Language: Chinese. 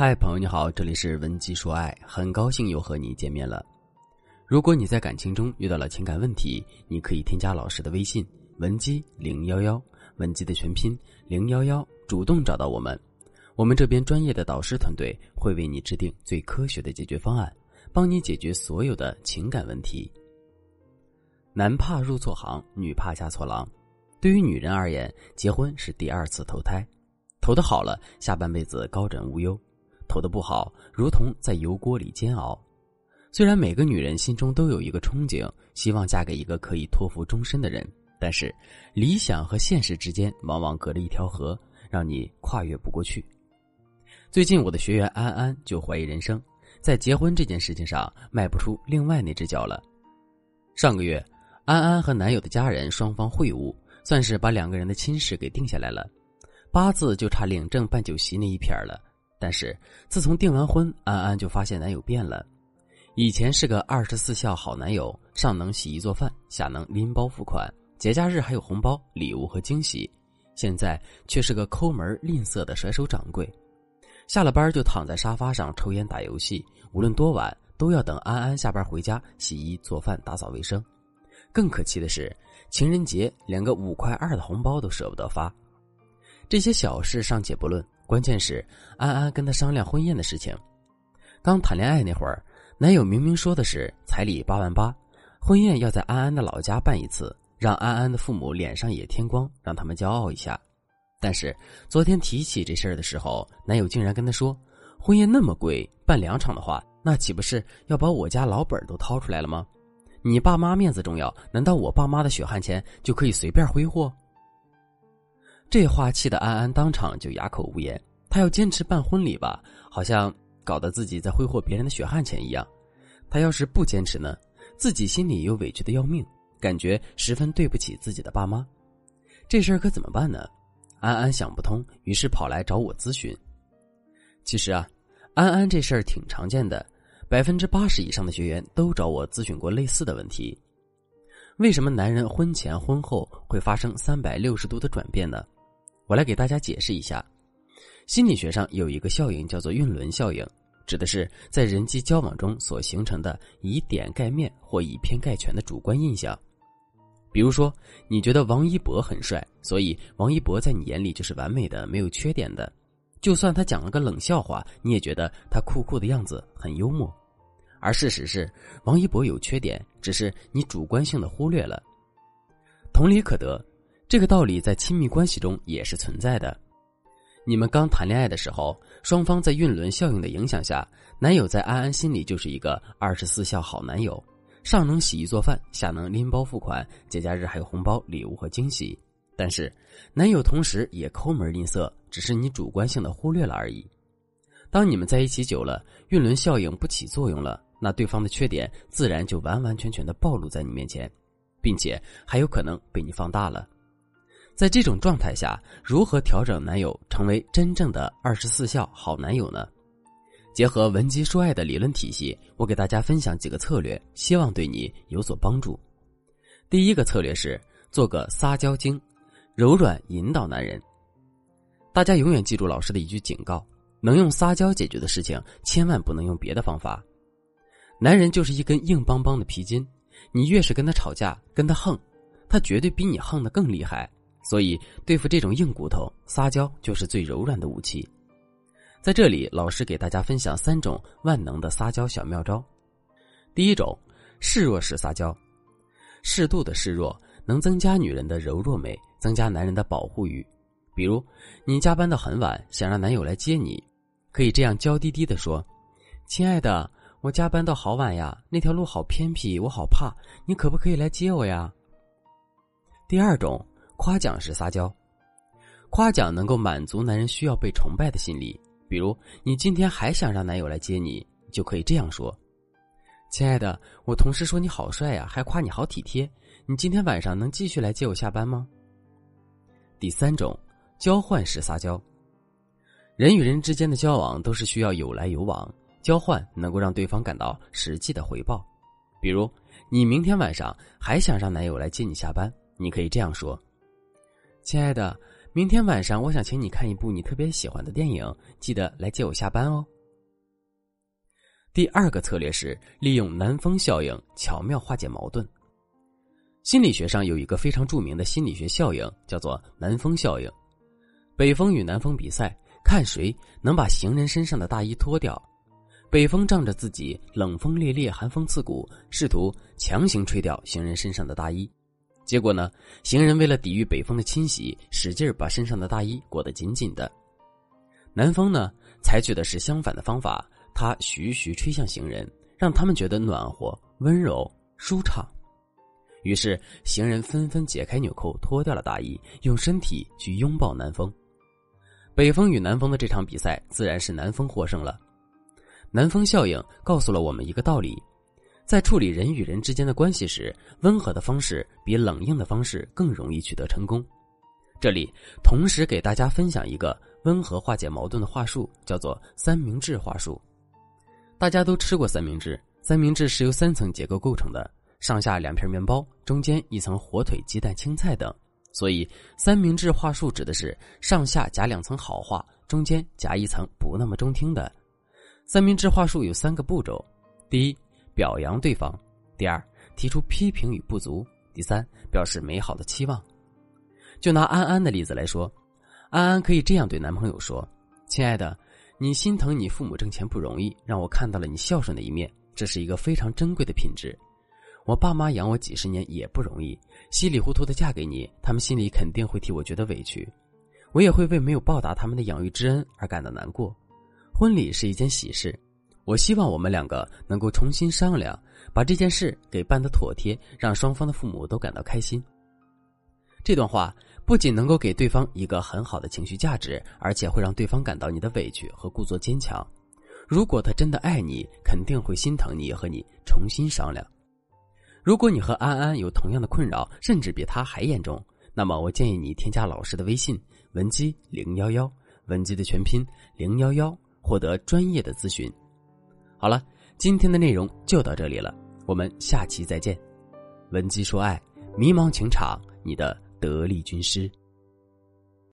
嗨，朋友你好，这里是文姬说爱，很高兴又和你见面了。如果你在感情中遇到了情感问题，你可以添加老师的微信文姬零幺幺，文姬的全拼零幺幺，主动找到我们，我们这边专业的导师团队会为你制定最科学的解决方案，帮你解决所有的情感问题。男怕入错行，女怕嫁错郎。对于女人而言，结婚是第二次投胎，投的好了，下半辈子高枕无忧。投的不好，如同在油锅里煎熬。虽然每个女人心中都有一个憧憬，希望嫁给一个可以托付终身的人，但是理想和现实之间往往隔着一条河，让你跨越不过去。最近，我的学员安安就怀疑人生，在结婚这件事情上迈不出另外那只脚了。上个月，安安和男友的家人双方会晤，算是把两个人的亲事给定下来了，八字就差领证办酒席那一撇了。但是自从订完婚，安安就发现男友变了。以前是个二十四孝好男友，上能洗衣做饭，下能拎包付款，节假日还有红包、礼物和惊喜。现在却是个抠门吝啬的甩手掌柜，下了班就躺在沙发上抽烟打游戏，无论多晚都要等安安下班回家洗衣做饭打扫卫生。更可气的是，情人节连个五块二的红包都舍不得发。这些小事尚且不论。关键是安安跟他商量婚宴的事情，刚谈恋爱那会儿，男友明明说的是彩礼八万八，婚宴要在安安的老家办一次，让安安的父母脸上也添光，让他们骄傲一下。但是昨天提起这事儿的时候，男友竟然跟他说，婚宴那么贵，办两场的话，那岂不是要把我家老本都掏出来了吗？你爸妈面子重要，难道我爸妈的血汗钱就可以随便挥霍？这话气得安安当场就哑口无言。他要坚持办婚礼吧，好像搞得自己在挥霍别人的血汗钱一样。他要是不坚持呢，自己心里又委屈的要命，感觉十分对不起自己的爸妈。这事儿可怎么办呢？安安想不通，于是跑来找我咨询。其实啊，安安这事儿挺常见的，百分之八十以上的学员都找我咨询过类似的问题。为什么男人婚前婚后会发生三百六十度的转变呢？我来给大家解释一下，心理学上有一个效应叫做晕轮效应，指的是在人际交往中所形成的以点盖面或以偏概全的主观印象。比如说，你觉得王一博很帅，所以王一博在你眼里就是完美的、没有缺点的。就算他讲了个冷笑话，你也觉得他酷酷的样子很幽默。而事实是，王一博有缺点，只是你主观性的忽略了。同理可得。这个道理在亲密关系中也是存在的。你们刚谈恋爱的时候，双方在晕轮效应的影响下，男友在安安心里就是一个二十四孝好男友，上能洗衣做饭，下能拎包付款，节假日还有红包、礼物和惊喜。但是，男友同时也抠门吝啬，只是你主观性的忽略了而已。当你们在一起久了，晕轮效应不起作用了，那对方的缺点自然就完完全全的暴露在你面前，并且还有可能被你放大了。在这种状态下，如何调整男友成为真正的二十四孝好男友呢？结合文姬说爱的理论体系，我给大家分享几个策略，希望对你有所帮助。第一个策略是做个撒娇精，柔软引导男人。大家永远记住老师的一句警告：能用撒娇解决的事情，千万不能用别的方法。男人就是一根硬邦邦的皮筋，你越是跟他吵架，跟他横，他绝对比你横的更厉害。所以，对付这种硬骨头，撒娇就是最柔软的武器。在这里，老师给大家分享三种万能的撒娇小妙招。第一种，示弱式撒娇，适度的示弱能增加女人的柔弱美，增加男人的保护欲。比如，你加班到很晚，想让男友来接你，可以这样娇滴滴的说：“亲爱的，我加班到好晚呀，那条路好偏僻，我好怕，你可不可以来接我呀？”第二种。夸奖式撒娇，夸奖能够满足男人需要被崇拜的心理。比如，你今天还想让男友来接你，就可以这样说：“亲爱的，我同事说你好帅呀，还夸你好体贴。你今天晚上能继续来接我下班吗？”第三种，交换式撒娇。人与人之间的交往都是需要有来有往，交换能够让对方感到实际的回报。比如，你明天晚上还想让男友来接你下班，你可以这样说。亲爱的，明天晚上我想请你看一部你特别喜欢的电影，记得来接我下班哦。第二个策略是利用南风效应巧妙化解矛盾。心理学上有一个非常著名的心理学效应，叫做南风效应。北风与南风比赛，看谁能把行人身上的大衣脱掉。北风仗着自己冷风烈烈、寒风刺骨，试图强行吹掉行人身上的大衣。结果呢，行人为了抵御北风的侵袭，使劲把身上的大衣裹得紧紧的。南风呢，采取的是相反的方法。它徐徐吹向行人，让他们觉得暖和、温柔、舒畅。于是，行人纷纷解开纽扣，脱掉了大衣，用身体去拥抱南风。北风与南风的这场比赛，自然是南风获胜了。南风效应告诉了我们一个道理：在处理人与人之间的关系时，温和的方式比冷硬的方式更容易取得成功。这里同时给大家分享一个温和化解矛盾的话术，叫做“三明治话术”。大家都吃过三明治，三明治是由三层结构构成的，上下两片面包，中间一层火腿、鸡蛋、青菜等。所以，三明治话术指的是上下夹两层好话，中间夹一层不那么中听的。三明治话术有三个步骤：第一，表扬对方；第二，提出批评与不足；第三，表示美好的期望。就拿安安的例子来说，安安可以这样对男朋友说：“亲爱的。”你心疼你父母挣钱不容易，让我看到了你孝顺的一面，这是一个非常珍贵的品质。我爸妈养我几十年也不容易，稀里糊涂的嫁给你，他们心里肯定会替我觉得委屈，我也会为没有报答他们的养育之恩而感到难过。婚礼是一件喜事，我希望我们两个能够重新商量，把这件事给办得妥帖，让双方的父母都感到开心。这段话。不仅能够给对方一个很好的情绪价值，而且会让对方感到你的委屈和故作坚强。如果他真的爱你，肯定会心疼你，和你重新商量。如果你和安安有同样的困扰，甚至比他还严重，那么我建议你添加老师的微信文姬零幺幺，文姬的全拼零幺幺，获得专业的咨询。好了，今天的内容就到这里了，我们下期再见。文姬说爱，迷茫情场，你的。得力军师。